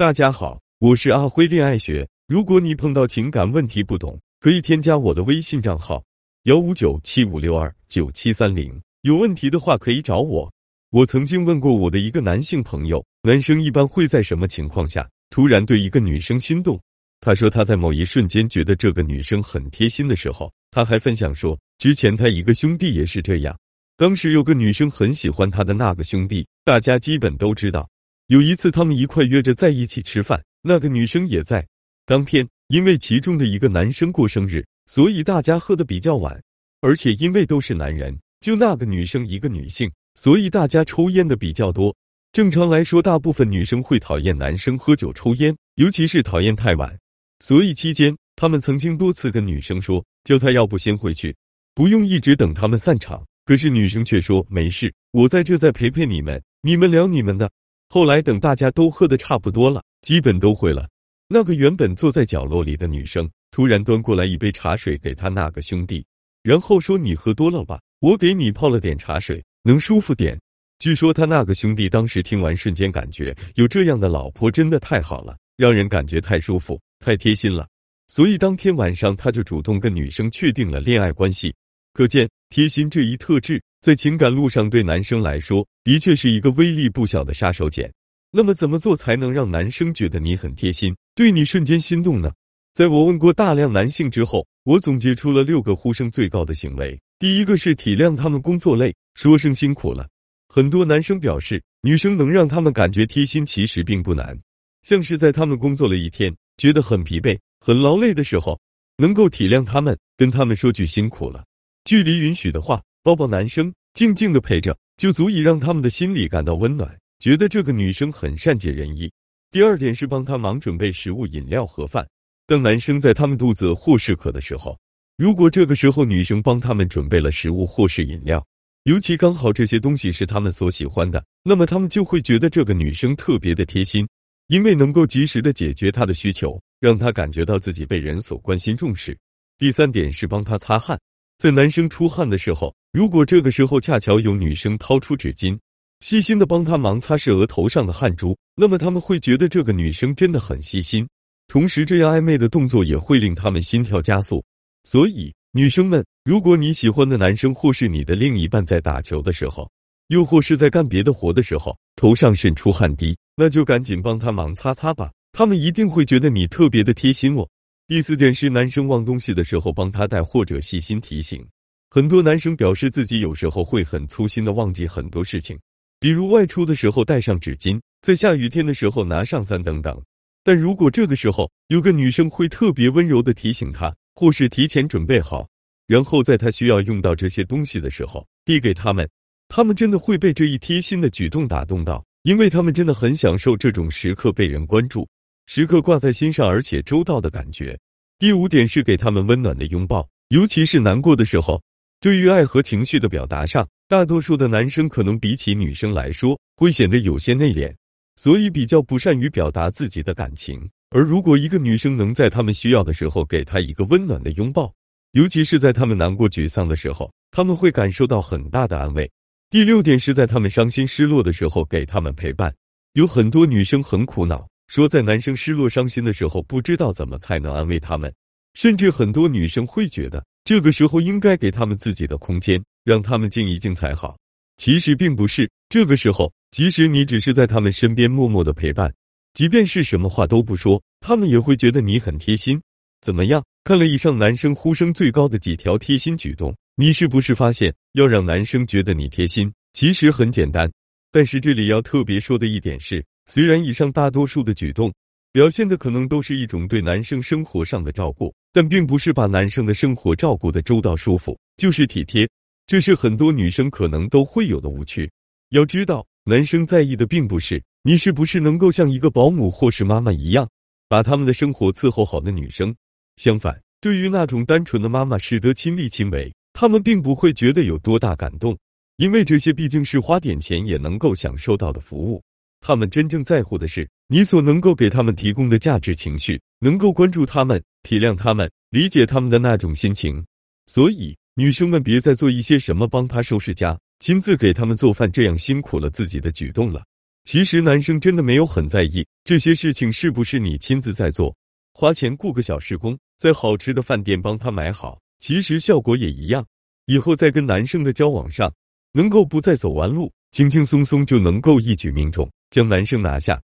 大家好，我是阿辉恋爱学。如果你碰到情感问题不懂，可以添加我的微信账号幺五九七五六二九七三零。有问题的话可以找我。我曾经问过我的一个男性朋友，男生一般会在什么情况下突然对一个女生心动？他说他在某一瞬间觉得这个女生很贴心的时候。他还分享说，之前他一个兄弟也是这样。当时有个女生很喜欢他的那个兄弟，大家基本都知道。有一次他们一块约着在一起吃饭，那个女生也在。当天因为其中的一个男生过生日，所以大家喝的比较晚，而且因为都是男人，就那个女生一个女性，所以大家抽烟的比较多。正常来说，大部分女生会讨厌男生喝酒抽烟，尤其是讨厌太晚。所以期间，他们曾经多次跟女生说，叫她要不先回去，不用一直等他们散场。可是女生却说没事，我在这再陪陪你们，你们聊你们的。后来等大家都喝的差不多了，基本都会了，那个原本坐在角落里的女生突然端过来一杯茶水给他那个兄弟，然后说：“你喝多了吧，我给你泡了点茶水，能舒服点。”据说他那个兄弟当时听完，瞬间感觉有这样的老婆真的太好了，让人感觉太舒服、太贴心了。所以当天晚上他就主动跟女生确定了恋爱关系。可见贴心这一特质。在情感路上，对男生来说，的确是一个威力不小的杀手锏。那么，怎么做才能让男生觉得你很贴心，对你瞬间心动呢？在我问过大量男性之后，我总结出了六个呼声最高的行为。第一个是体谅他们工作累，说声辛苦了。很多男生表示，女生能让他们感觉贴心，其实并不难。像是在他们工作了一天，觉得很疲惫、很劳累的时候，能够体谅他们，跟他们说句辛苦了，距离允许的话。抱抱男生，静静的陪着，就足以让他们的心里感到温暖，觉得这个女生很善解人意。第二点是帮他忙准备食物、饮料和饭。当男生在他们肚子或是渴的时候，如果这个时候女生帮他们准备了食物或是饮料，尤其刚好这些东西是他们所喜欢的，那么他们就会觉得这个女生特别的贴心，因为能够及时的解决他的需求，让他感觉到自己被人所关心重视。第三点是帮他擦汗。在男生出汗的时候，如果这个时候恰巧有女生掏出纸巾，细心的帮他忙擦拭额头上的汗珠，那么他们会觉得这个女生真的很细心。同时，这样暧昧的动作也会令他们心跳加速。所以，女生们，如果你喜欢的男生或是你的另一半在打球的时候，又或是在干别的活的时候，头上渗出汗滴，那就赶紧帮他忙擦擦吧，他们一定会觉得你特别的贴心哦。第四点是男生忘东西的时候帮他带或者细心提醒。很多男生表示自己有时候会很粗心的忘记很多事情，比如外出的时候带上纸巾，在下雨天的时候拿上伞等等。但如果这个时候有个女生会特别温柔的提醒他，或是提前准备好，然后在他需要用到这些东西的时候递给他们，他们真的会被这一贴心的举动打动到，因为他们真的很享受这种时刻被人关注。时刻挂在心上，而且周到的感觉。第五点是给他们温暖的拥抱，尤其是难过的时候。对于爱和情绪的表达上，大多数的男生可能比起女生来说会显得有些内敛，所以比较不善于表达自己的感情。而如果一个女生能在他们需要的时候给他一个温暖的拥抱，尤其是在他们难过沮丧的时候，他们会感受到很大的安慰。第六点是在他们伤心失落的时候给他们陪伴。有很多女生很苦恼。说在男生失落伤心的时候，不知道怎么才能安慰他们，甚至很多女生会觉得这个时候应该给他们自己的空间，让他们静一静才好。其实并不是，这个时候即使你只是在他们身边默默的陪伴，即便是什么话都不说，他们也会觉得你很贴心。怎么样？看了以上男生呼声最高的几条贴心举动，你是不是发现要让男生觉得你贴心，其实很简单？但是这里要特别说的一点是。虽然以上大多数的举动表现的可能都是一种对男生生活上的照顾，但并不是把男生的生活照顾的周到舒服，就是体贴。这是很多女生可能都会有的误区。要知道，男生在意的并不是你是不是能够像一个保姆或是妈妈一样把他们的生活伺候好的女生。相反，对于那种单纯的妈妈使得亲力亲为，他们并不会觉得有多大感动，因为这些毕竟是花点钱也能够享受到的服务。他们真正在乎的是你所能够给他们提供的价值情绪，能够关注他们，体谅他们，理解他们的那种心情。所以，女生们别再做一些什么帮他收拾家，亲自给他们做饭，这样辛苦了自己的举动了。其实男生真的没有很在意这些事情是不是你亲自在做，花钱雇个小时工，在好吃的饭店帮他买好，其实效果也一样，以后在跟男生的交往上。能够不再走弯路。轻轻松松就能够一举命中将男生拿下。